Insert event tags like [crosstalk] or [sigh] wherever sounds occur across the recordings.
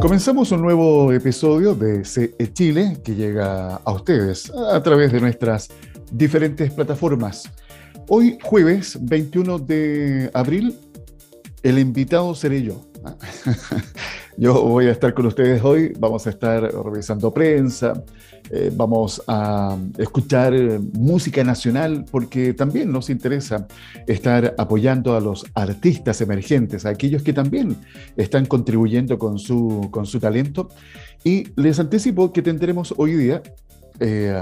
Comenzamos un nuevo episodio de CE Chile que llega a ustedes a través de nuestras diferentes plataformas. Hoy jueves 21 de abril, el invitado seré yo. [laughs] Yo voy a estar con ustedes hoy, vamos a estar revisando prensa, eh, vamos a escuchar eh, música nacional porque también nos interesa estar apoyando a los artistas emergentes, a aquellos que también están contribuyendo con su, con su talento. Y les anticipo que tendremos hoy día eh,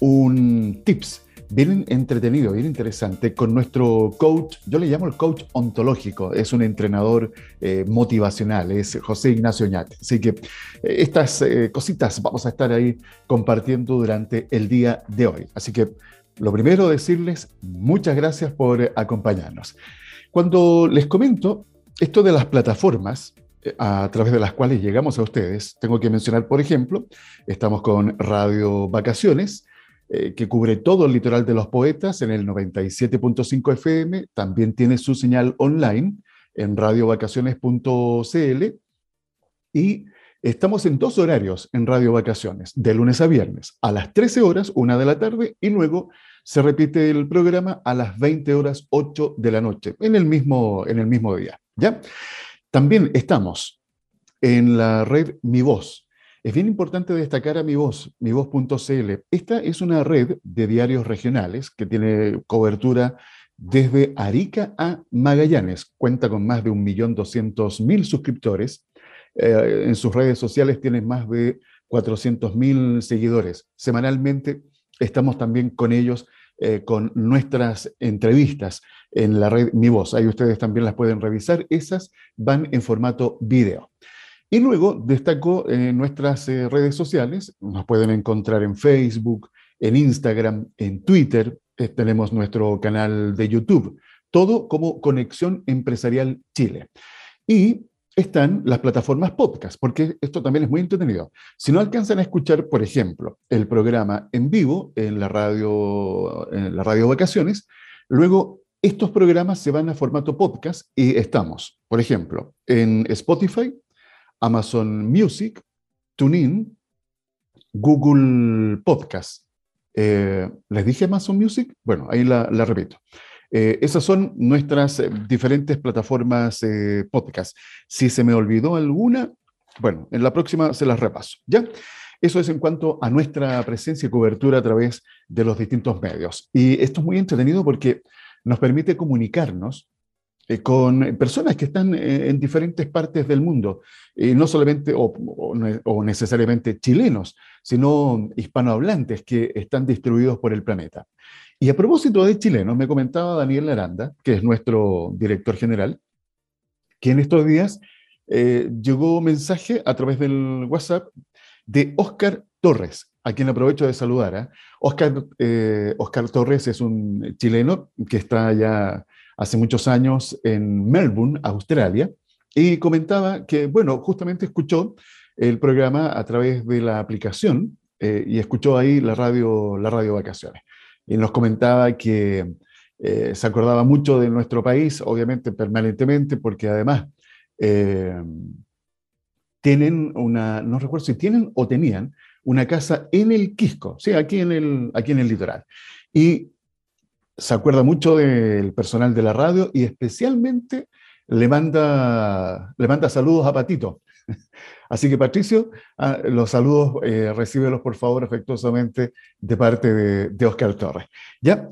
un tips bien entretenido, bien interesante, con nuestro coach, yo le llamo el coach ontológico, es un entrenador eh, motivacional, es José Ignacio Ñat. Así que eh, estas eh, cositas vamos a estar ahí compartiendo durante el día de hoy. Así que lo primero, decirles muchas gracias por acompañarnos. Cuando les comento esto de las plataformas, a través de las cuales llegamos a ustedes. Tengo que mencionar, por ejemplo, estamos con Radio Vacaciones, eh, que cubre todo el litoral de los poetas en el 97.5 FM, también tiene su señal online en radiovacaciones.cl y estamos en dos horarios en Radio Vacaciones, de lunes a viernes, a las 13 horas, una de la tarde, y luego se repite el programa a las 20 horas, 8 de la noche, en el mismo, en el mismo día. ¿ya? También estamos en la red Mi Voz, es bien importante destacar a Mi Voz, mivoz.cl. Esta es una red de diarios regionales que tiene cobertura desde Arica a Magallanes. Cuenta con más de 1.200.000 suscriptores. Eh, en sus redes sociales tiene más de 400.000 seguidores. Semanalmente estamos también con ellos eh, con nuestras entrevistas en la red Mi Voz. Ahí ustedes también las pueden revisar. Esas van en formato video. Y luego destaco en nuestras eh, redes sociales, nos pueden encontrar en Facebook, en Instagram, en Twitter, eh, tenemos nuestro canal de YouTube, todo como Conexión Empresarial Chile. Y están las plataformas podcast, porque esto también es muy entretenido. Si no alcanzan a escuchar, por ejemplo, el programa en vivo en la radio, en la radio Vacaciones, luego estos programas se van a formato podcast y estamos, por ejemplo, en Spotify, Amazon Music, TuneIn, Google Podcast. Eh, ¿Les dije Amazon Music? Bueno, ahí la, repito. Eh, esas son nuestras eh, diferentes plataformas podcast. Si se me olvidó alguna, bueno, en la próxima se las repaso. ¿Ya? Eso es en cuanto a nuestra presencia y cobertura a través de los distintos medios. Y esto es muy entretenido porque nos permite comunicarnos eh, con personas que están eh, en diferentes partes del mundo, y no solamente o, necesariamente chilenos, sino hispanohablantes que están distribuidos por el planeta. Y a propósito de chilenos, me comentaba Daniel Aranda, que es nuestro director general, que en estos días eh, llegó un mensaje a través del WhatsApp de Oscar Torres, a quien aprovecho de saludar. Oscar, Oscar Torres es un chileno que está ya hace muchos años en Melbourne, Australia, y comentaba que, bueno, justamente escuchó el programa a través de la aplicación eh, y escuchó ahí la radio, la radio Vacaciones. Y nos comentaba que eh, se acordaba mucho de nuestro país, obviamente permanentemente, porque además eh, tienen una, no recuerdo si tienen o tenían, una casa en el Quisco, sí, aquí en el, aquí en el litoral. Y se acuerda mucho del personal de la radio y especialmente le manda, le manda saludos a Patito. [laughs] Así que Patricio, ah, los saludos, eh, recíbelos por favor afectuosamente de parte de, Oscar Torres. ¿Ya?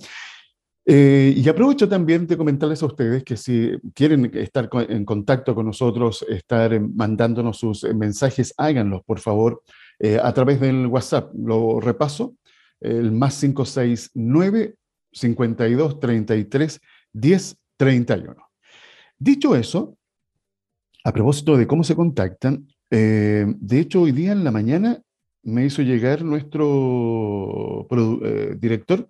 Eh, y aprovecho también de comentarles a ustedes que si quieren estar en contacto con nosotros, estar mandándonos sus mensajes, háganlos por favor eh, a través del WhatsApp. Lo repaso, el más 569 52 33 10 31. Dicho eso, a propósito de cómo se contactan, eh, de hecho hoy día en la mañana me hizo llegar nuestro eh, director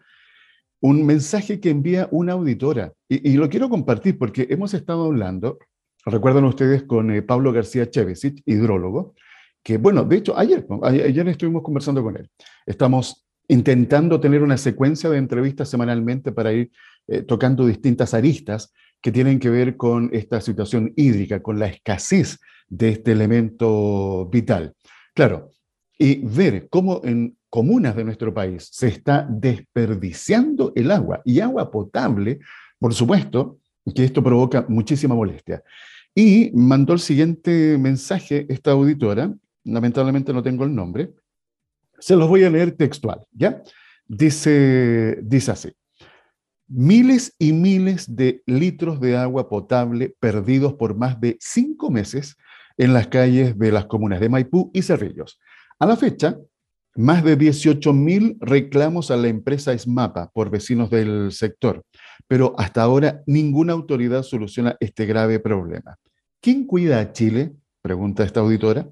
un mensaje que envía una auditora y, lo quiero compartir porque hemos estado hablando, recuerdan ustedes, con eh, Pablo García Chevesic, hidrólogo, que bueno, de hecho ayer, ayer estuvimos conversando con él. Estamos intentando tener una secuencia de entrevistas semanalmente para ir eh, tocando distintas aristas que tienen que ver con esta situación hídrica, con la escasez de este elemento vital. Claro, y ver cómo en comunas de nuestro país se está desperdiciando el agua y agua potable, por supuesto, que esto provoca muchísima molestia. Y mandó el siguiente mensaje esta auditora, lamentablemente no tengo el nombre, se los voy a leer textual, ¿ya? Dice, dice así, miles y miles de litros de agua potable perdidos por más de cinco meses en las calles de las comunas de Maipú y Cerrillos. A la fecha, más de 18.000 reclamos a la empresa SMAPA por vecinos del sector, pero hasta ahora ninguna autoridad soluciona este grave problema. ¿Quién cuida a Chile? Pregunta esta auditora.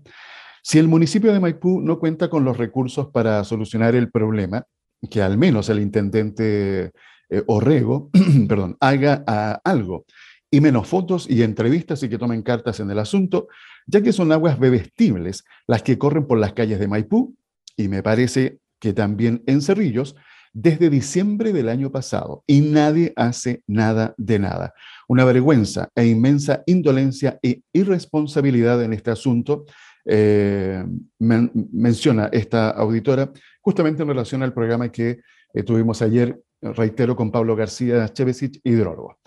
Si el municipio de Maipú no cuenta con los recursos para solucionar el problema, que al menos el intendente eh, Orrego, [clears throat] perdón, haga ah, algo, y menos fotos y entrevistas y que tomen cartas en el asunto, ya que son aguas bebestibles las que corren por las calles de Maipú y me parece que también en Cerrillos, desde diciembre del año pasado y nadie hace nada de nada. Una vergüenza e inmensa indolencia e irresponsabilidad en este asunto, eh, menciona esta auditora, justamente en relación al programa que eh, tuvimos ayer, reitero, con Pablo García Chevesic, hidrólogo.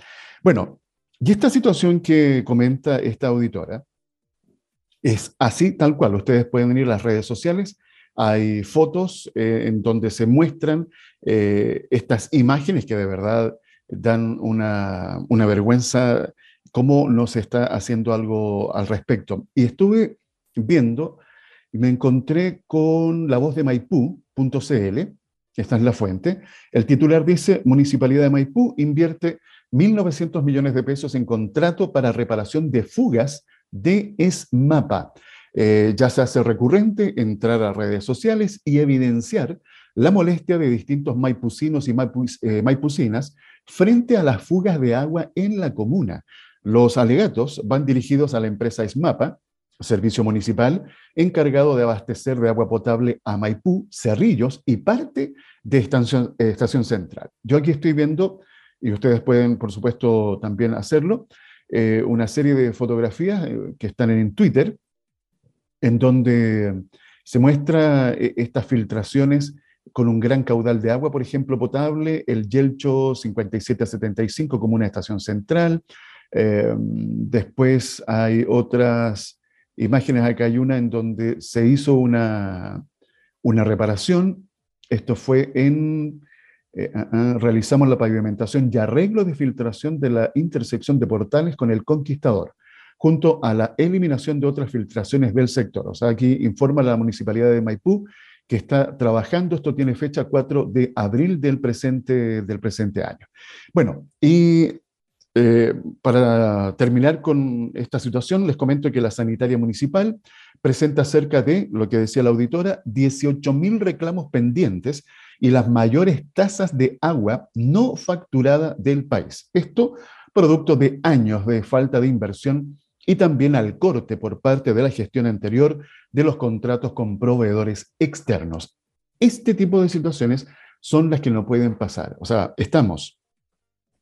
Bueno, y esta situación que comenta esta auditora es así, tal cual. Ustedes pueden ir a las redes sociales hay fotos eh, en donde se muestran estas imágenes que de verdad dan una, una vergüenza cómo no se está haciendo algo al respecto. Y estuve viendo y me encontré con la voz de Maipú.cl, esta es la fuente. El titular dice, Municipalidad de Maipú invierte 1.900 millones de pesos en contrato para reparación de fugas de ESMAPA. Eh, ya se hace recurrente entrar a redes sociales y evidenciar la molestia de distintos maipucinos y eh, maipucinas frente a las fugas de agua en la comuna. Los alegatos van dirigidos a la empresa SMAPA, servicio municipal encargado de abastecer de agua potable a Maipú, Cerrillos y parte de Estación, eh, estación Central. Yo aquí estoy viendo, y ustedes pueden, por supuesto, también hacerlo, una serie de fotografías que están en Twitter, en donde se muestra eh, estas filtraciones con un gran caudal de agua, por ejemplo, potable, el Yelcho 5775 como una estación central. Eh, después hay otras imágenes, acá hay una en donde se hizo una, una reparación. Esto fue en, eh, ah, ah, realizamos la pavimentación y arreglo de filtración de la intersección de portales con el Conquistador junto a la eliminación de otras filtraciones del sector. O sea, aquí informa la Municipalidad de Maipú que está trabajando, esto tiene fecha 4 de abril del presente, del presente año. Bueno, y eh, para terminar con esta situación, les comento que la sanitaria municipal presenta cerca de, lo que decía la auditora, 18.000 reclamos pendientes y las mayores tasas de agua no facturada del país. Esto producto de años de falta de inversión y también al corte por parte de la gestión anterior de los contratos con proveedores externos. Este tipo de situaciones son las que no pueden pasar. O sea, estamos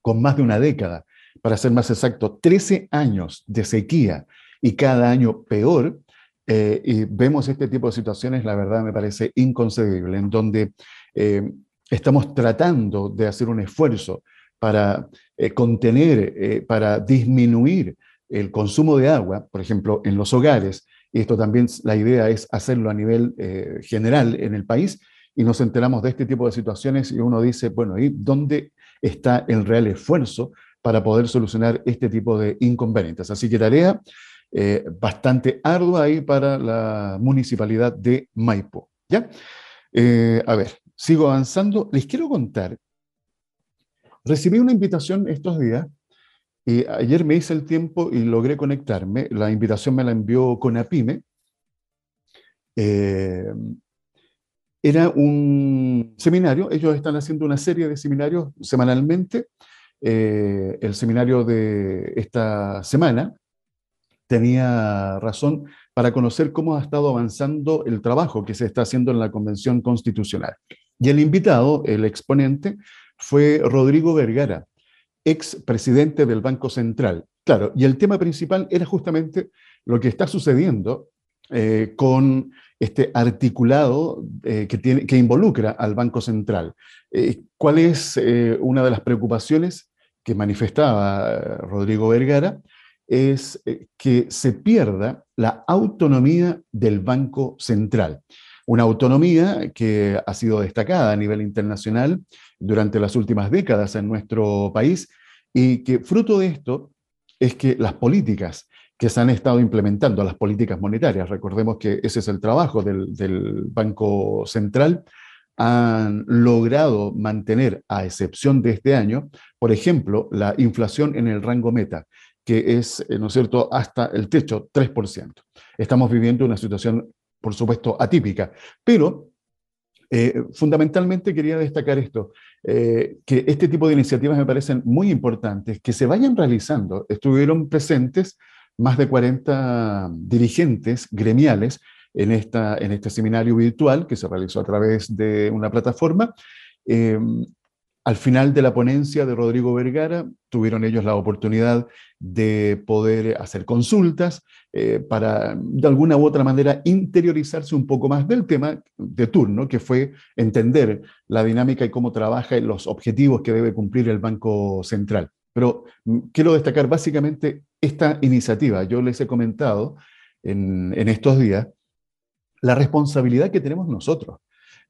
con más de una década, para ser más exacto, 13 años de sequía y cada año peor, eh, y vemos este tipo de situaciones, la verdad me parece inconcebible, en donde eh, estamos tratando de hacer un esfuerzo para eh, contener, para disminuir el consumo de agua, por ejemplo, en los hogares, y esto también la idea es hacerlo a nivel general en el país, y nos enteramos de este tipo de situaciones y uno dice, bueno, ¿y dónde está el real esfuerzo para poder solucionar este tipo de inconvenientes? Así que tarea eh, bastante ardua ahí para la municipalidad de Maipo. ¿ya? Eh, a ver, sigo avanzando. Les quiero contar, recibí una invitación estos días y ayer me hice el tiempo y logré conectarme. La invitación me la envió Conapime. Eh, era un seminario, ellos están haciendo una serie de seminarios semanalmente. Eh, el seminario de esta semana tenía razón para conocer cómo ha estado avanzando el trabajo que se está haciendo en la Convención Constitucional. Y el invitado, el exponente, fue Rodrigo Vergara, ex presidente del Banco Central, Claro, y el tema principal era justamente lo que está sucediendo eh, con este articulado eh, que, tiene, que involucra al Banco Central. Eh, ¿Cuál es una de las preocupaciones que manifestaba Rodrigo Vergara? Es que se pierda la autonomía del Banco Central. Una autonomía que ha sido destacada a nivel internacional durante las últimas décadas en nuestro país y que fruto de esto es que las políticas que se han estado implementando, las políticas monetarias, recordemos que ese es el trabajo del, Banco Central, han logrado mantener, a excepción de este año, por ejemplo, la inflación en el rango meta, que es, eh, ¿no es cierto?, hasta el techo, 3%. Estamos viviendo una situación, por supuesto, atípica, pero eh, fundamentalmente quería destacar esto, eh, que este tipo de iniciativas me parecen muy importantes, que se vayan realizando. Estuvieron presentes más de 40 dirigentes gremiales en, esta, en este seminario virtual que se realizó a través de una plataforma. Eh, al final de la ponencia de Rodrigo Vergara, tuvieron ellos la oportunidad de poder hacer consultas eh, para, de alguna u otra manera, interiorizarse un poco más del tema de turno, que fue entender la dinámica y cómo trabaja y los objetivos que debe cumplir el Banco Central. Pero mm, quiero destacar básicamente esta iniciativa. Yo les he comentado en, en estos días la responsabilidad que tenemos nosotros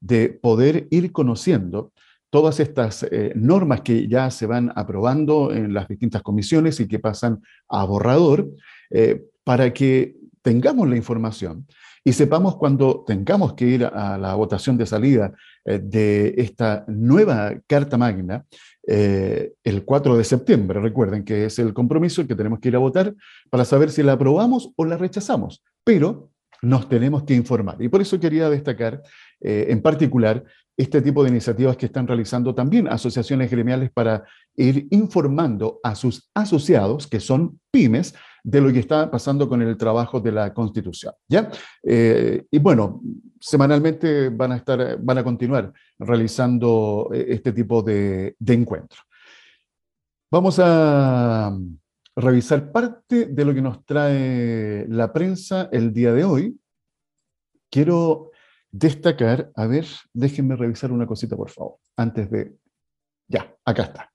de poder ir conociendo todas estas eh, normas que ya se van aprobando en las distintas comisiones y que pasan a borrador, eh, para que tengamos la información y sepamos cuando tengamos que ir a la votación de salida eh, de esta nueva Carta Magna, el 4 de septiembre, recuerden que es el compromiso que tenemos que ir a votar para saber si la aprobamos o la rechazamos, pero nos tenemos que informar. Y por eso quería destacar en particular este tipo de iniciativas que están realizando también asociaciones gremiales para ir informando a sus asociados, que son pymes, de lo que está pasando con el trabajo de la Constitución. ¿ya? Eh, y bueno, semanalmente van a, estar, van a continuar realizando eh, este tipo de encuentros. Vamos a revisar parte de lo que nos trae la prensa el día de hoy. Quiero destacar, a ver, déjenme revisar una cosita, por favor, antes de... Ya, acá está.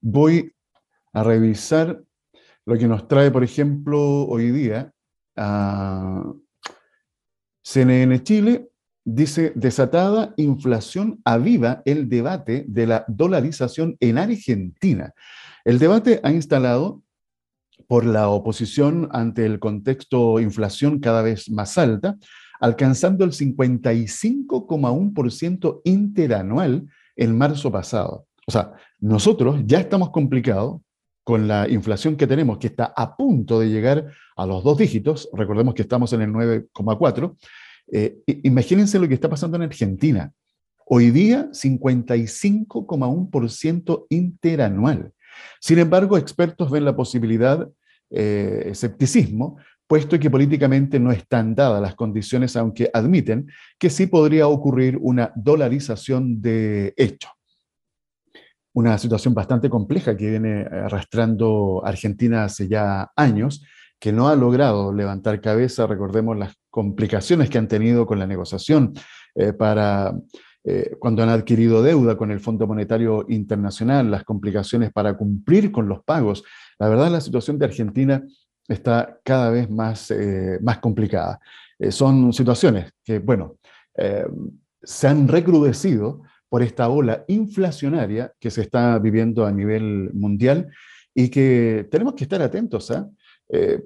Voy a revisar lo que nos trae, por ejemplo, hoy día a CNN Chile. Dice, desatada inflación aviva el debate de la dolarización en Argentina. El debate ha instalado por la oposición ante el contexto inflación cada vez más alta, alcanzando el 55,1% interanual en marzo pasado. O sea, nosotros ya estamos complicados con la inflación que tenemos, que está a punto de llegar a los dos dígitos, recordemos que estamos en el 9,4, eh, imagínense lo que está pasando en Argentina. Hoy día, 55,1% interanual. Sin embargo, expertos ven la posibilidad, eh, escepticismo, puesto que políticamente no están dadas las condiciones, aunque admiten que sí podría ocurrir una dolarización de hecho. Una situación bastante compleja que viene arrastrando Argentina hace ya años, que no ha logrado levantar cabeza. Recordemos las complicaciones que han tenido con la negociación eh, para eh, cuando han adquirido deuda con el Fondo Monetario Internacional, las complicaciones para cumplir con los pagos. La verdad, la situación de Argentina está cada vez más, eh, más complicada. Eh, son situaciones que, bueno, eh, se han recrudecido por esta ola inflacionaria que se está viviendo a nivel mundial y que tenemos que estar atentos, ¿ah?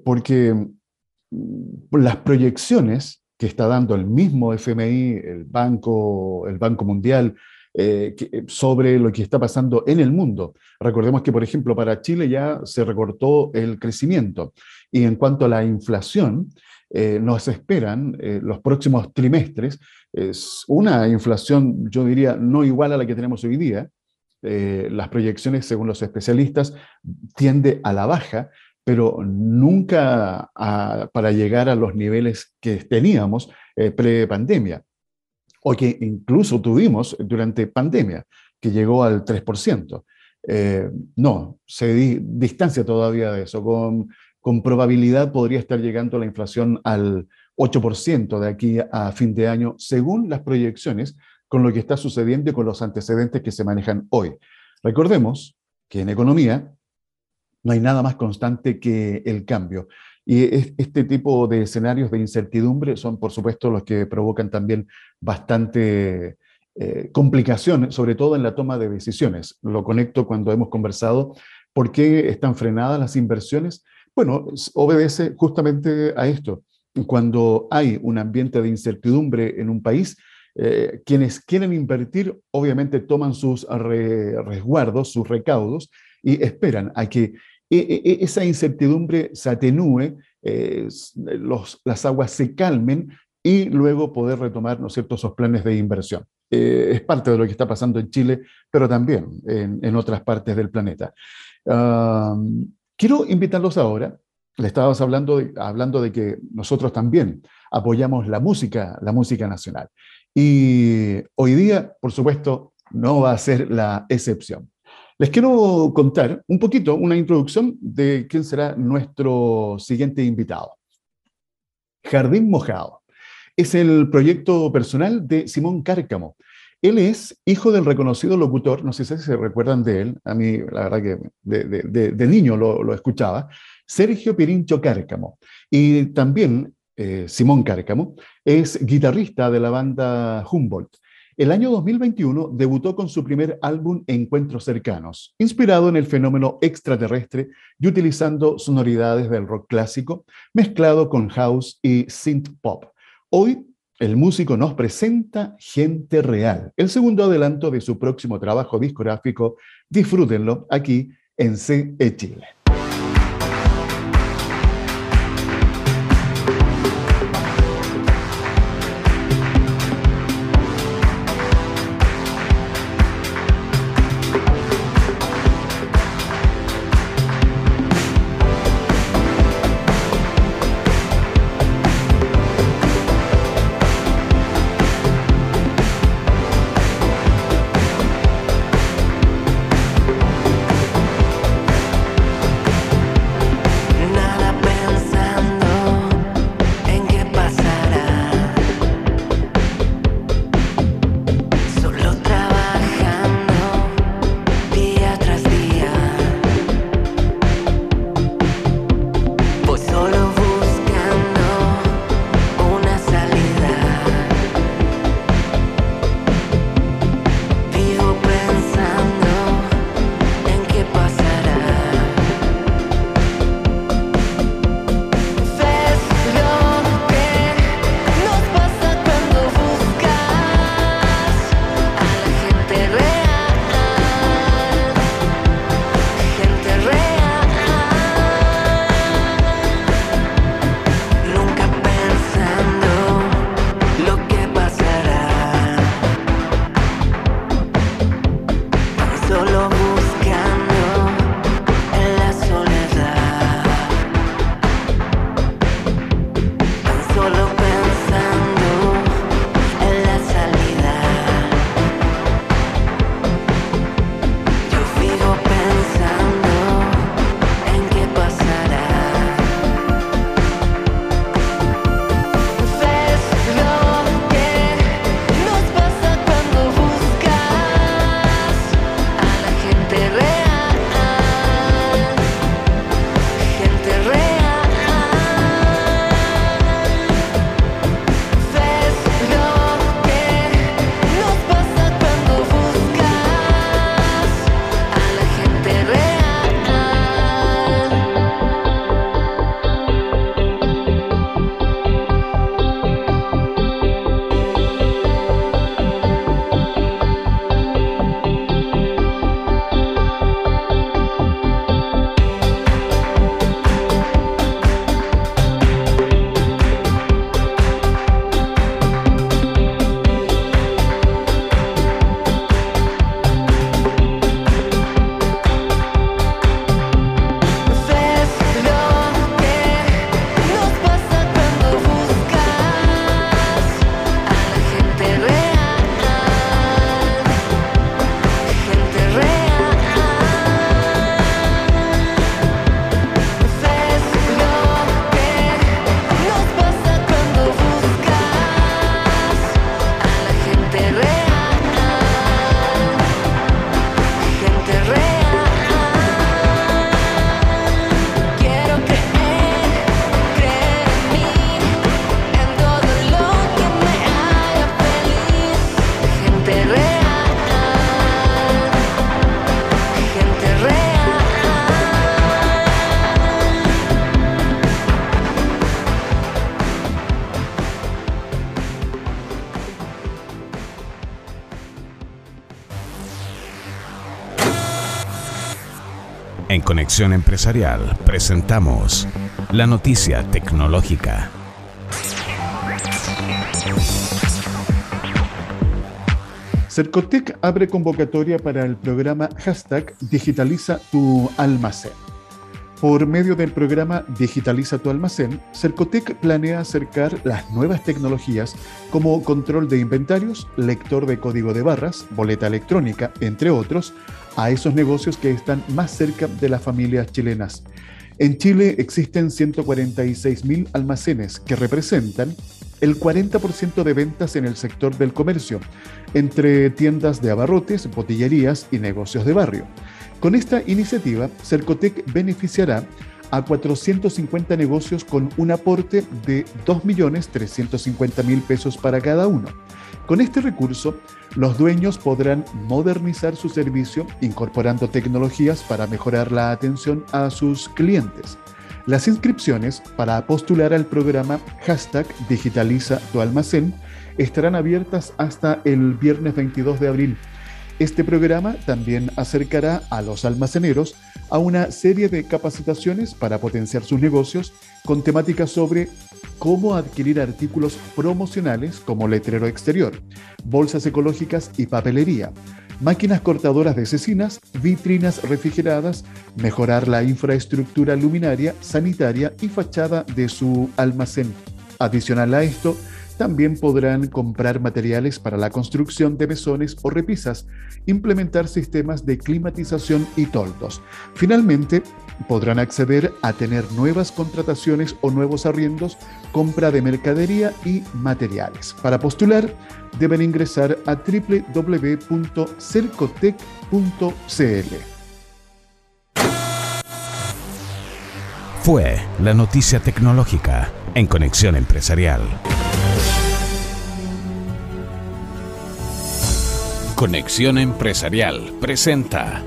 porque mm, las proyecciones que está dando el mismo FMI, el Banco, el Banco Mundial, eh, eh, sobre lo que está pasando en el mundo. Recordemos que, por ejemplo, para Chile ya se recortó el crecimiento y en cuanto a la inflación, eh, nos esperan los próximos trimestres es una inflación, yo diría, no igual a la que tenemos hoy día. las proyecciones, según los especialistas, tiende a la baja, pero nunca para llegar a los niveles que teníamos pre-pandemia o que incluso tuvimos durante pandemia, que llegó al 3%. Eh, no, se distancia todavía de eso. Con, con probabilidad podría estar llegando la inflación al 8% de aquí a fin de año, según las proyecciones, con lo que está sucediendo y con los antecedentes que se manejan hoy. Recordemos que en economía no hay nada más constante que el cambio. Y este tipo de escenarios de incertidumbre son, por supuesto, los que provocan también bastante eh, complicación, sobre todo en la toma de decisiones. Lo conecto cuando hemos conversado por qué están frenadas las inversiones. Bueno, obedece justamente a esto. Cuando hay un ambiente de incertidumbre en un país, eh, quienes quieren invertir obviamente toman sus resguardos, sus recaudos y esperan a que esa incertidumbre se atenúe, eh, los, las aguas se calmen y luego poder retomar ¿no cierto? esos planes de inversión. Eh, es parte de lo que está pasando en Chile, pero también en, otras partes del planeta. quiero invitarlos ahora, le estábamos hablando hablando de que nosotros también apoyamos la música, la música nacional. Y hoy día, por supuesto, no va a ser la excepción. Les quiero contar un poquito, una introducción de quién será nuestro siguiente invitado. Jardín Mojado. Es el proyecto personal de Simón Cárcamo. Él es hijo del reconocido locutor, no sé si se recuerdan de él, a mí la verdad que de, niño lo, escuchaba, Sergio Pirincho Cárcamo. Y también eh, Simón Cárcamo, es guitarrista de la banda Humboldt. El año 2021 debutó con su primer álbum Encuentros Cercanos, inspirado en el fenómeno extraterrestre y utilizando sonoridades del rock clásico, mezclado con house y synth pop. Hoy, el músico nos presenta Gente Real, el segundo adelanto de su próximo trabajo discográfico. Disfrútenlo aquí en CE Chile. En Conexión Empresarial presentamos la noticia tecnológica. Cercotec abre convocatoria para el programa hashtag Digitaliza tu almacén. Por medio del programa Digitaliza tu almacén, Cercotec planea acercar las nuevas tecnologías como control de inventarios, lector de código de barras, boleta electrónica, entre otros, a esos negocios que están más cerca de las familias chilenas. En Chile existen 146.000 almacenes que representan el 40% de ventas en el sector del comercio, entre tiendas de abarrotes, botillerías y negocios de barrio. Con esta iniciativa, Cercotec beneficiará a 450 negocios con un aporte de 2.350.000 pesos para cada uno. Con este recurso, los dueños podrán modernizar su servicio incorporando tecnologías para mejorar la atención a sus clientes. Las inscripciones para postular al programa hashtag Digitaliza tu almacén estarán abiertas hasta el viernes 22 de abril. Este programa también acercará a los almaceneros a una serie de capacitaciones para potenciar sus negocios con temáticas sobre cómo adquirir artículos promocionales como letrero exterior, bolsas ecológicas y papelería, máquinas cortadoras de cecinas, vitrinas refrigeradas, mejorar la infraestructura luminaria, sanitaria y fachada de su almacén. Adicional a esto, también podrán comprar materiales para la construcción de mesones o repisas, implementar sistemas de climatización y toldos. Finalmente, podrán acceder a tener nuevas contrataciones o nuevos arriendos, compra de mercadería y materiales. Para postular, deben ingresar a www.cercotec.cl. Fue la noticia tecnológica en Conexión Empresarial. Conexión Empresarial presenta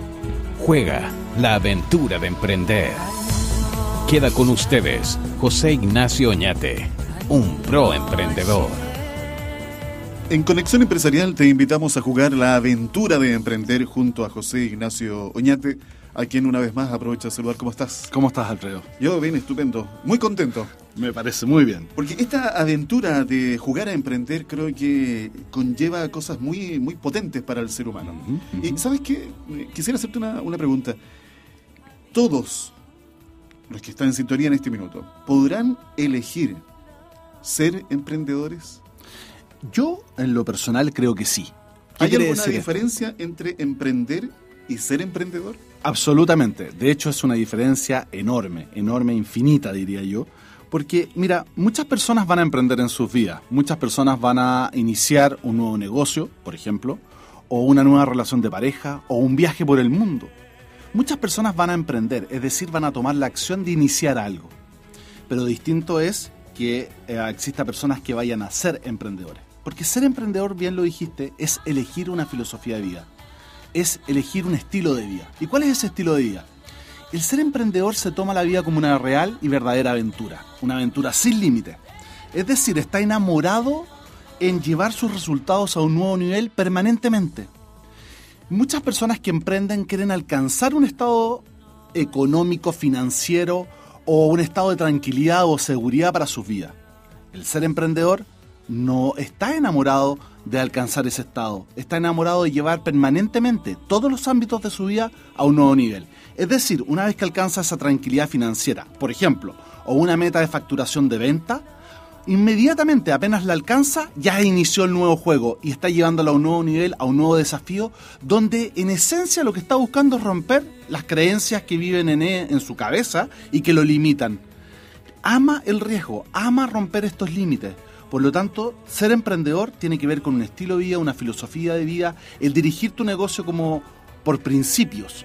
Juega la aventura de emprender. Queda con ustedes José Ignacio Oñate, un pro emprendedor. En Conexión Empresarial te invitamos a jugar la aventura de emprender junto a José Ignacio Oñate, a quien una vez más aprovecho de saludar. ¿Cómo estás? ¿Cómo estás, Alfredo? Yo bien, estupendo. Muy contento. Me parece muy bien. Porque esta aventura de jugar a emprender creo que conlleva cosas muy, muy potentes para el ser humano. Y ¿sabes qué? Quisiera hacerte una, una pregunta. Todos los que están en sintonía en este minuto, ¿podrán elegir ser emprendedores? Yo, en lo personal, creo que sí. ¿Hay alguna diferencia entre emprender y ser emprendedor? Absolutamente. De hecho, es una diferencia enorme, enorme, infinita, diría yo. Porque, mira, muchas personas van a emprender en sus vidas. Muchas personas van a iniciar un nuevo negocio, por ejemplo, o una nueva relación de pareja, o un viaje por el mundo. Muchas personas van a emprender, es decir, van a tomar la acción de iniciar algo. Pero distinto es que eh, exista personas que vayan a ser emprendedores. Porque ser emprendedor, bien lo dijiste, es elegir una filosofía de vida es elegir un estilo de vida. ¿Y cuál es ese estilo de vida? El ser emprendedor se toma la vida como una real y verdadera aventura, una aventura sin límite. Es decir, está enamorado en llevar sus resultados a un nuevo nivel permanentemente. Muchas personas que emprenden quieren alcanzar un estado económico, financiero o un estado de tranquilidad o seguridad para sus vidas. El ser emprendedor no está enamorado de alcanzar ese estado, está enamorado de llevar permanentemente todos los ámbitos de su vida a un nuevo nivel. Es decir, una vez que alcanza esa tranquilidad financiera, por ejemplo, o una meta de facturación de venta, inmediatamente apenas la alcanza, ya inició el nuevo juego y está llevándolo a un nuevo nivel, a un nuevo desafío, donde en esencia lo que está buscando es romper las creencias que viven en, e, en su cabeza y que lo limitan. Ama el riesgo, ama romper estos límites por lo tanto, ser emprendedor tiene que ver con un estilo de vida, una filosofía de vida, el dirigir tu negocio como por principios,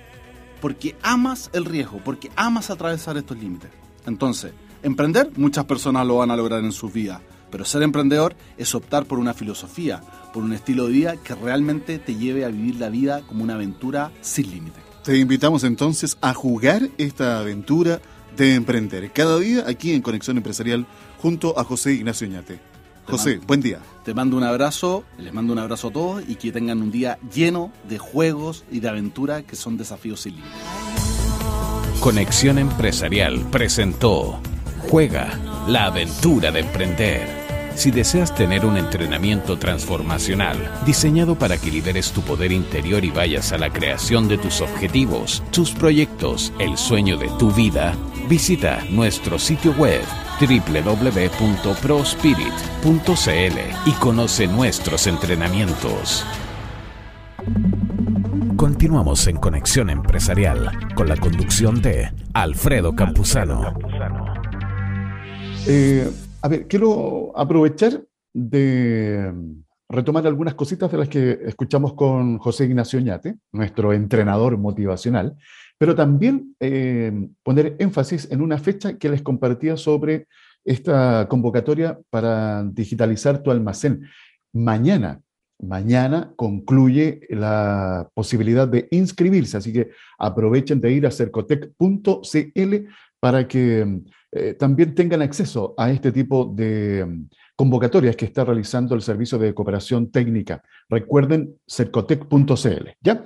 porque amas el riesgo, porque amas atravesar estos límites. Entonces, emprender, muchas personas lo van a lograr en sus vidas, pero ser emprendedor es optar por una filosofía, por un estilo de vida que realmente te lleve a vivir la vida como una aventura sin límite. Te invitamos entonces a jugar esta aventura de emprender cada día aquí en Conexión Empresarial junto a José Ignacio Ñate. José, buen día. Te mando un abrazo, les mando un abrazo a todos y que tengan un día lleno de juegos y de aventura que son desafíos sin límites. Conexión Empresarial presentó Juega la aventura de emprender. Si deseas tener un entrenamiento transformacional diseñado para que liberes tu poder interior y vayas a la creación de tus objetivos, tus proyectos, el sueño de tu vida, visita nuestro sitio web www.prospirit.cl y conoce nuestros entrenamientos. Continuamos en Conexión Empresarial con la conducción de Alfredo Campuzano. Eh, a ver, quiero aprovechar de retomar algunas cositas de las que escuchamos con José Ignacio Ñate, nuestro entrenador motivacional, pero también eh, poner énfasis en una fecha que les compartía sobre esta convocatoria para digitalizar tu almacén. Mañana, mañana concluye la posibilidad de inscribirse, así que aprovechen de ir a cercotec.cl para que eh, también tengan acceso a este tipo de mm, convocatorias que está realizando el Servicio de Cooperación Técnica. Recuerden cercotec.cl, ¿ya?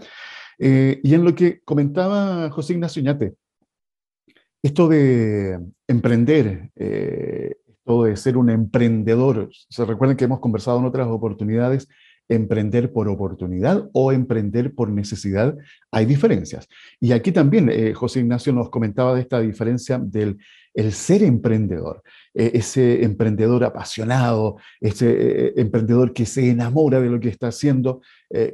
Eh, y en lo que comentaba José Ignacio Ñate, esto de emprender, eh, esto de ser un emprendedor, se recuerden que hemos conversado en otras oportunidades, emprender por oportunidad o emprender por necesidad, hay diferencias. Y aquí también eh, José Ignacio nos comentaba de esta diferencia del el ser emprendedor, ese emprendedor apasionado, ese emprendedor que se enamora de lo que está haciendo,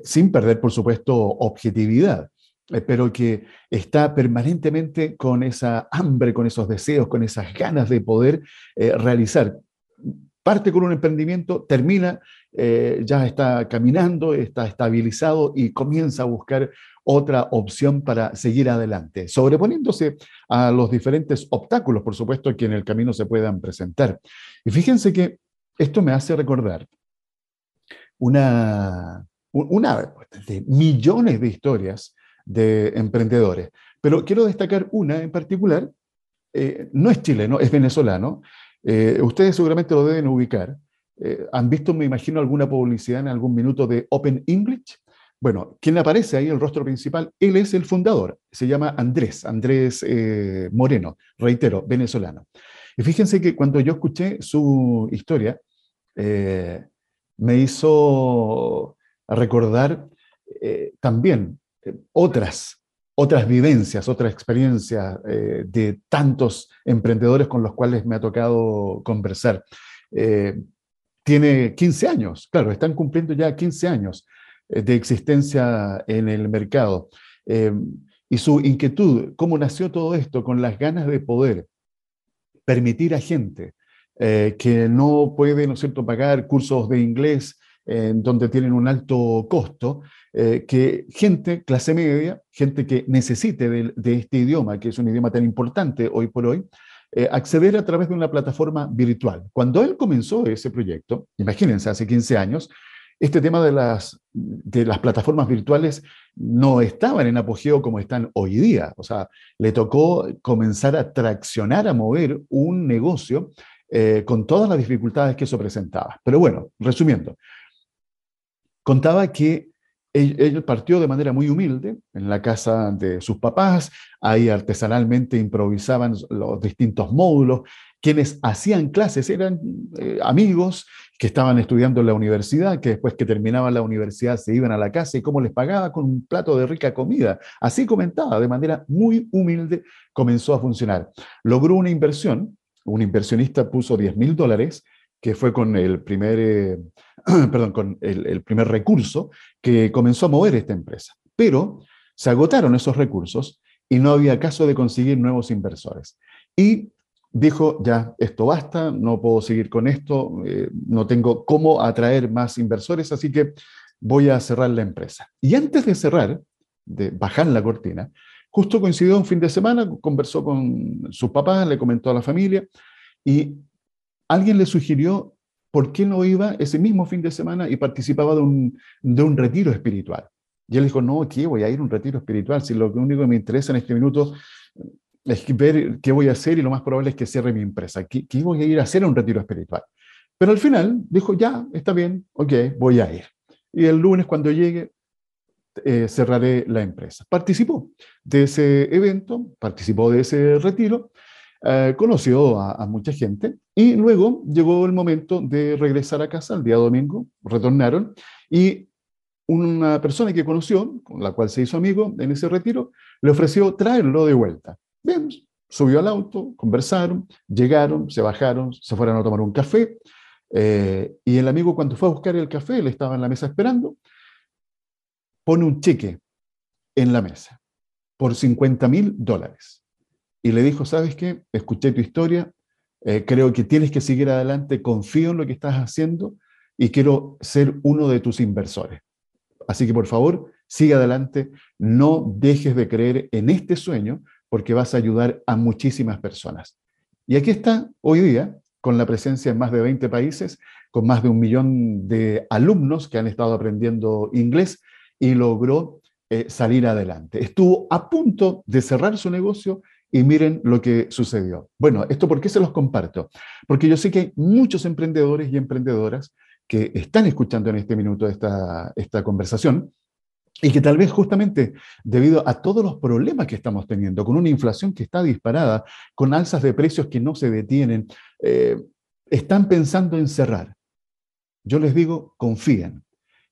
sin perder, por supuesto, objetividad. Eh, pero que está permanentemente con esa hambre, con esos deseos, con esas ganas de poder eh, realizar. Parte con un emprendimiento, termina, eh, ya está caminando, está estabilizado y comienza a buscar otra opción para seguir adelante, sobreponiéndose a los diferentes obstáculos, por supuesto, que en el camino se puedan presentar. Y fíjense que esto me hace recordar una, de millones de historias de emprendedores. Pero quiero destacar una en particular, eh, no es chileno, es venezolano. Eh, ustedes seguramente lo deben ubicar. Eh, ¿Han visto, me imagino, alguna publicidad en algún minuto de Open English? Bueno, quien aparece ahí, el rostro principal, él es el fundador, se llama Andrés, Andrés Moreno, reitero, venezolano. Y fíjense que cuando yo escuché su historia, me hizo recordar también eh, otras, otras vivencias, otras experiencias eh, de tantos emprendedores con los cuales me ha tocado conversar. Eh, tiene 15 años, claro, están cumpliendo ya 15 años de existencia en el mercado. y su inquietud, cómo nació todo esto, con las ganas de poder permitir a gente que no puede, ¿no es cierto?, pagar cursos de inglés en donde tienen un alto costo, eh, que gente, clase media, gente que necesite de, este idioma, que es un idioma tan importante hoy por hoy, eh, acceder a través de una plataforma virtual. Cuando él comenzó ese proyecto, imagínense, hace 15 años, este tema de las, de las plataformas virtuales no estaban en apogeo como están hoy día. O sea, le tocó comenzar a traccionar, a mover un negocio eh, con todas las dificultades que eso presentaba. Pero bueno, resumiendo, contaba que él, partió de manera muy humilde en la casa de sus papás, ahí artesanalmente improvisaban los distintos módulos, quienes hacían clases eran eh, amigos que estaban estudiando en la universidad, que después que terminaban la universidad se iban a la casa y cómo les pagaba con un plato de rica comida. Así comentaba, de manera muy humilde comenzó a funcionar. Logró una inversión, un inversionista puso 10 mil dólares que fue con el primer, eh, [clears throat] perdón, con el, primer recurso que comenzó a mover esta empresa. Pero se agotaron esos recursos y no había caso de conseguir nuevos inversores. Y dijo, ya, esto basta, no puedo seguir con esto, eh, no tengo cómo atraer más inversores, así que voy a cerrar la empresa. Y antes de cerrar, de bajar la cortina, justo coincidió un fin de semana, conversó con sus papás, le comentó a la familia y alguien le sugirió por qué no iba ese mismo fin de semana y participaba de un, de un retiro espiritual. Y él dijo, no, ¿qué voy a ir a un retiro espiritual? Si lo único que me interesa en este minuto es ver qué voy a hacer y lo más probable es que cierre mi empresa. ¿Qué, qué voy a ir a hacer a un retiro espiritual? Pero al final dijo, ya, está bien, ok, voy a ir. Y el lunes cuando llegue, eh, cerraré la empresa. Participó de ese evento, participó de ese retiro, eh, conoció a, mucha gente y luego llegó el momento de regresar a casa el día domingo, retornaron y una persona que conoció, con la cual se hizo amigo en ese retiro, le ofreció traerlo de vuelta. Bien, subió al auto, conversaron, llegaron, se bajaron, se fueron a tomar un café eh, y el amigo cuando fue a buscar el café, él estaba en la mesa esperando, pone un cheque en la mesa por 50 mil dólares. Y le dijo, ¿sabes qué? Escuché tu historia, eh, creo que tienes que seguir adelante, confío en lo que estás haciendo y quiero ser uno de tus inversores. Así que por favor, sigue adelante, no dejes de creer en este sueño porque vas a ayudar a muchísimas personas. Y aquí está hoy día, con la presencia en más de 20 países, con más de un millón de alumnos que han estado aprendiendo inglés y logró eh, salir adelante. Estuvo a punto de cerrar su negocio y miren lo que sucedió. Bueno, ¿esto por qué se los comparto? Porque yo sé que hay muchos emprendedores y emprendedoras que están escuchando en este minuto esta, esta conversación y que tal vez justamente debido a todos los problemas que estamos teniendo, con una inflación que está disparada, con alzas de precios que no se detienen, eh, están pensando en cerrar. Yo les digo, confíen.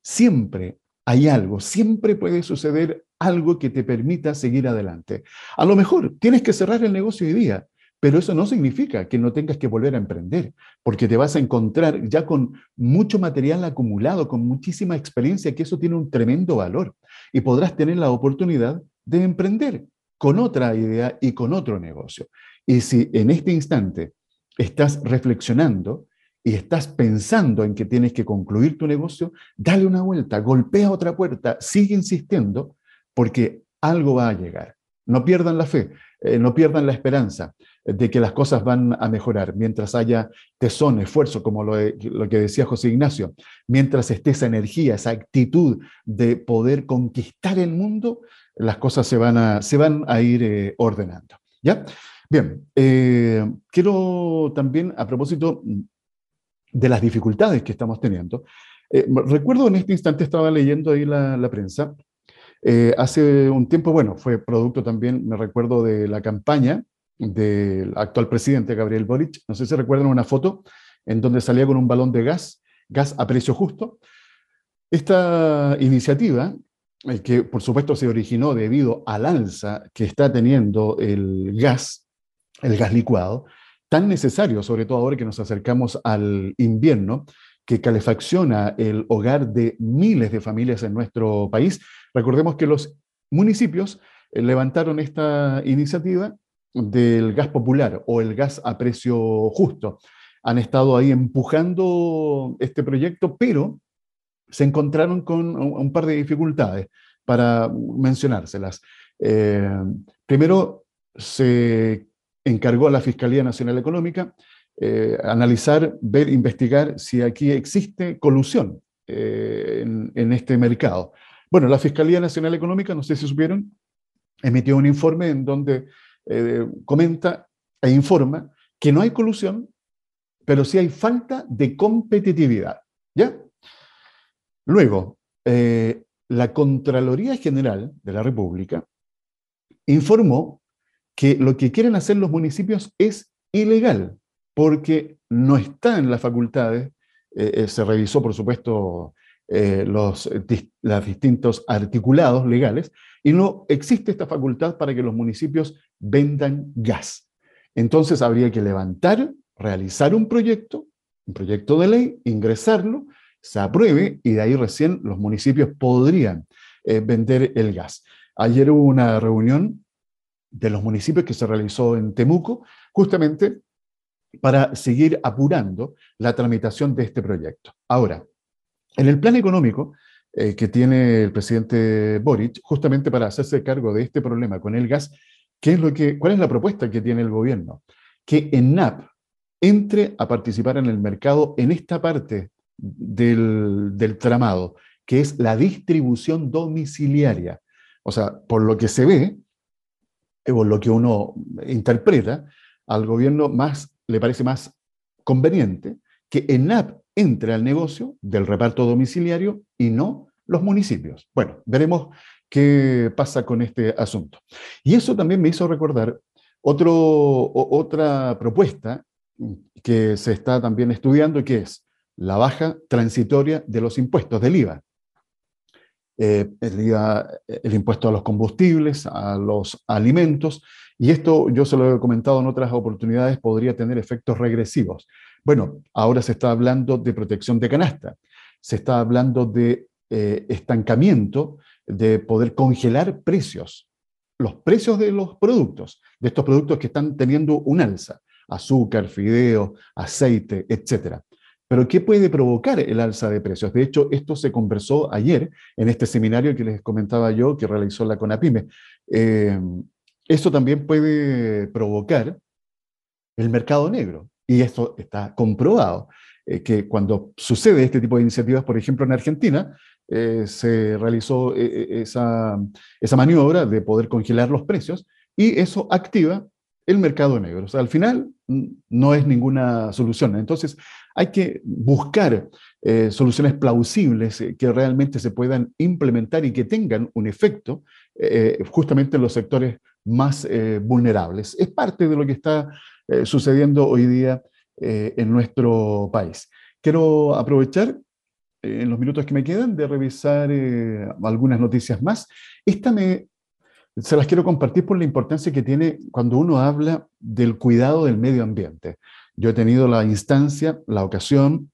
Siempre hay algo, siempre puede suceder algo que te permita seguir adelante. A lo mejor tienes que cerrar el negocio hoy día, pero eso no significa que no tengas que volver a emprender, porque te vas a encontrar ya con mucho material acumulado, con muchísima experiencia, que eso tiene un tremendo valor y podrás tener la oportunidad de emprender con otra idea y con otro negocio. Y si en este instante estás reflexionando y estás pensando en que tienes que concluir tu negocio, dale una vuelta, golpea otra puerta, sigue insistiendo, porque algo va a llegar. No pierdan la fe, eh, no pierdan la esperanza de que las cosas van a mejorar mientras haya tesón, esfuerzo, como lo, lo, que decía José Ignacio, mientras esté esa energía, esa actitud de poder conquistar el mundo, las cosas se van a, se van a ir eh, ordenando. ¿Ya? Bien, eh, quiero también, a propósito de las dificultades que estamos teniendo. Eh, recuerdo en este instante, estaba leyendo ahí la, prensa, eh, hace un tiempo, bueno, fue producto también, me recuerdo, de la campaña del actual presidente Gabriel Boric, no sé si recuerdan una foto en donde salía con un balón de gas, gas a precio justo. Esta iniciativa, eh, que por supuesto se originó debido al alza que está teniendo el gas, el gas licuado, tan necesario, sobre todo ahora que nos acercamos al invierno, que calefacciona el hogar de miles de familias en nuestro país. Recordemos que los municipios eh, levantaron esta iniciativa del gas popular o el gas a precio justo. Han estado ahí empujando este proyecto, pero se encontraron con un par de dificultades para mencionárselas. Eh, primero, se encargó a la Fiscalía Nacional Económica eh, analizar, ver, investigar si aquí existe colusión eh, en, este mercado. Bueno, la Fiscalía Nacional Económica, no sé si supieron, emitió un informe en donde eh, comenta e informa que no hay colusión, pero sí hay falta de competitividad. ¿Ya? Luego, la Contraloría General de la República informó que lo que quieren hacer los municipios es ilegal, porque no está en las facultades, eh, eh, se revisó por supuesto eh, los distintos articulados legales, y no existe esta facultad para que los municipios vendan gas. Entonces habría que levantar, realizar un proyecto, un proyecto de ley, ingresarlo, se apruebe y de ahí recién los municipios podrían vender el gas. Ayer hubo una reunión de los municipios que se realizó en Temuco, justamente para seguir apurando la tramitación de este proyecto. Ahora, en el plan económico eh, que tiene el presidente Boric, justamente para hacerse cargo de este problema con el gas, ¿qué es lo que, ¿cuál es la propuesta que tiene el gobierno? Que ENAP entre a participar en el mercado en esta parte del, del tramado, que es la distribución domiciliaria. O sea, por lo que se ve, o lo que uno interpreta, al gobierno más, le parece más conveniente que ENAP entre al negocio del reparto domiciliario y no los municipios. Bueno, veremos qué pasa con este asunto. Y eso también me hizo recordar otra propuesta que se está también estudiando, que es la baja transitoria de los impuestos del IVA. Eh, el, impuesto a los combustibles, a los alimentos, y esto yo se lo he comentado en otras oportunidades, podría tener efectos regresivos. Bueno, ahora se está hablando de protección de canasta, se está hablando de eh, estancamiento, de poder congelar precios, los precios de los productos, de estos productos que están teniendo un alza, azúcar, fideo, aceite, etcétera. Pero ¿qué puede provocar el alza de precios? De hecho, esto se conversó ayer en este seminario que les comentaba yo que realizó la CONAPIME. Eh, esto también puede provocar el mercado negro. Y esto está comprobado, eh, que cuando sucede este tipo de iniciativas, por ejemplo en Argentina, eh, se realizó esa, esa maniobra de poder congelar los precios y eso activa el mercado negro. O sea, al final no es ninguna solución. Entonces, hay que buscar eh, soluciones plausibles eh, que realmente se puedan implementar y que tengan un efecto eh, justamente en los sectores más vulnerables. Es parte de lo que está sucediendo hoy día en nuestro país. Quiero aprovechar en los minutos que me quedan de revisar algunas noticias más. Esta me se las quiero compartir por la importancia que tiene cuando uno habla del cuidado del medio ambiente. Yo he tenido la instancia, la ocasión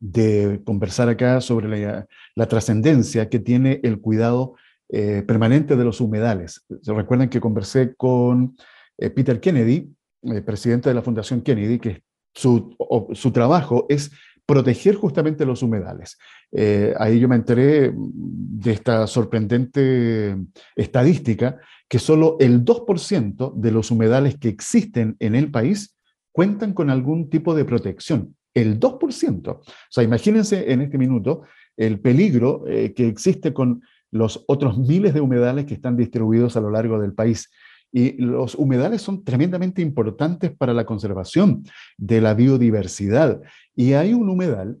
de conversar acá sobre la, trascendencia que tiene el cuidado eh, permanente de los humedales. Se recuerdan que conversé con eh, Peter Kennedy, eh, presidente de la Fundación Kennedy, que su, su trabajo es proteger justamente los humedales. Eh, ahí yo me enteré de esta sorprendente estadística que solo el 2% de los humedales que existen en el país cuentan con algún tipo de protección. El 2%. O sea, imagínense en este minuto el peligro eh, que existe con los otros miles de humedales que están distribuidos a lo largo del país. Y los humedales son tremendamente importantes para la conservación de la biodiversidad. Y hay un humedal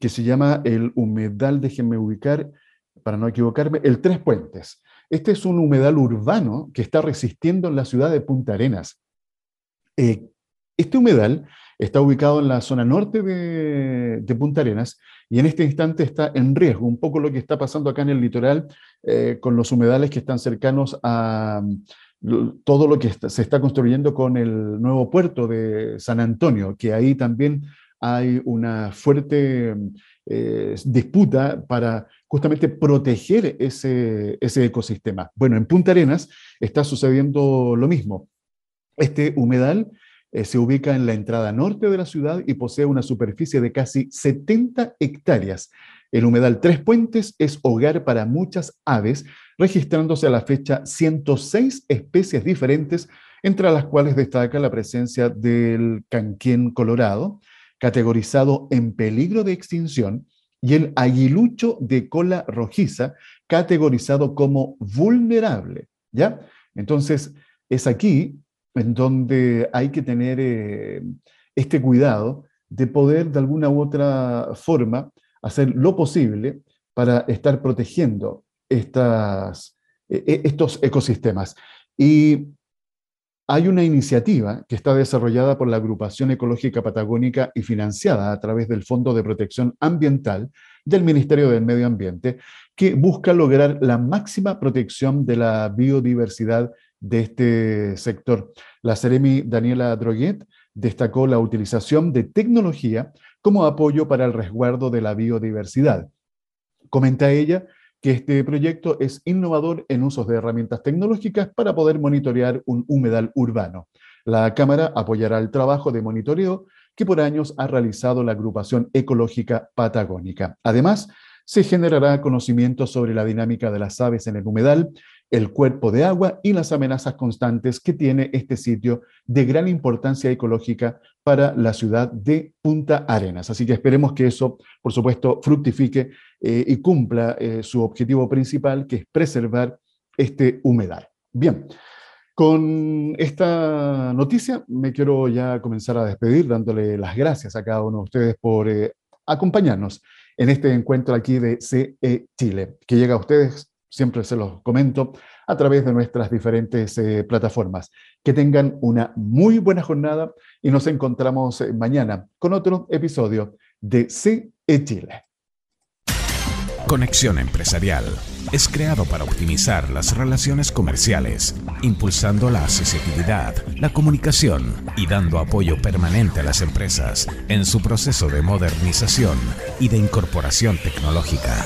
que se llama el humedal, déjenme ubicar para no equivocarme, el Tres Puentes. Este es un humedal urbano que está resistiendo en la ciudad de Punta Arenas. Eh, este humedal está ubicado en la zona norte de, Punta Arenas y en este instante está en riesgo, un poco lo que está pasando acá en el litoral eh, con los humedales que están cercanos a, todo lo que se está construyendo con el nuevo puerto de San Antonio, que ahí también hay una fuerte eh, disputa para justamente proteger ese, ecosistema. Bueno, en Punta Arenas está sucediendo lo mismo. Este humedal eh, se ubica en la entrada norte de la ciudad y posee una superficie de casi 70 hectáreas. El humedal Tres Puentes es hogar para muchas aves, registrándose a la fecha 106 especies diferentes, entre las cuales destaca la presencia del canquén colorado, categorizado en peligro de extinción, y el aguilucho de cola rojiza, categorizado como vulnerable. ¿Ya? Entonces, es aquí en donde hay que tener eh, este cuidado de poder de alguna u otra forma hacer lo posible para estar protegiendo estas, e, e, estos ecosistemas. Y hay una iniciativa que está desarrollada por la Agrupación Ecológica Patagónica y financiada a través del Fondo de Protección Ambiental del Ministerio del Medio Ambiente, que busca lograr la máxima protección de la biodiversidad de este sector. La Seremi Daniela Droguet destacó la utilización de tecnología como apoyo para el resguardo de la biodiversidad. Comenta ella que este proyecto es innovador en usos de herramientas tecnológicas para poder monitorear un humedal urbano. La Cámara apoyará el trabajo de monitoreo que por años ha realizado la agrupación ecológica patagónica. Además, se generará conocimiento sobre la dinámica de las aves en el humedal, el cuerpo de agua y las amenazas constantes que tiene este sitio de gran importancia ecológica para la ciudad de Punta Arenas. Así que esperemos que eso, por supuesto, fructifique eh, y cumpla eh, su objetivo principal, que es preservar este humedal. Bien, con esta noticia me quiero ya comenzar a despedir dándole las gracias a cada uno de ustedes por eh, acompañarnos en este encuentro aquí de CE Chile, que llega a ustedes, siempre se los comento, a través de nuestras diferentes eh, plataformas. Que tengan una muy buena jornada y nos encontramos eh, mañana con otro episodio de CE Chile. Conexión Empresarial es creado para optimizar las relaciones comerciales, impulsando la accesibilidad, la comunicación y dando apoyo permanente a las empresas en su proceso de modernización y de incorporación tecnológica.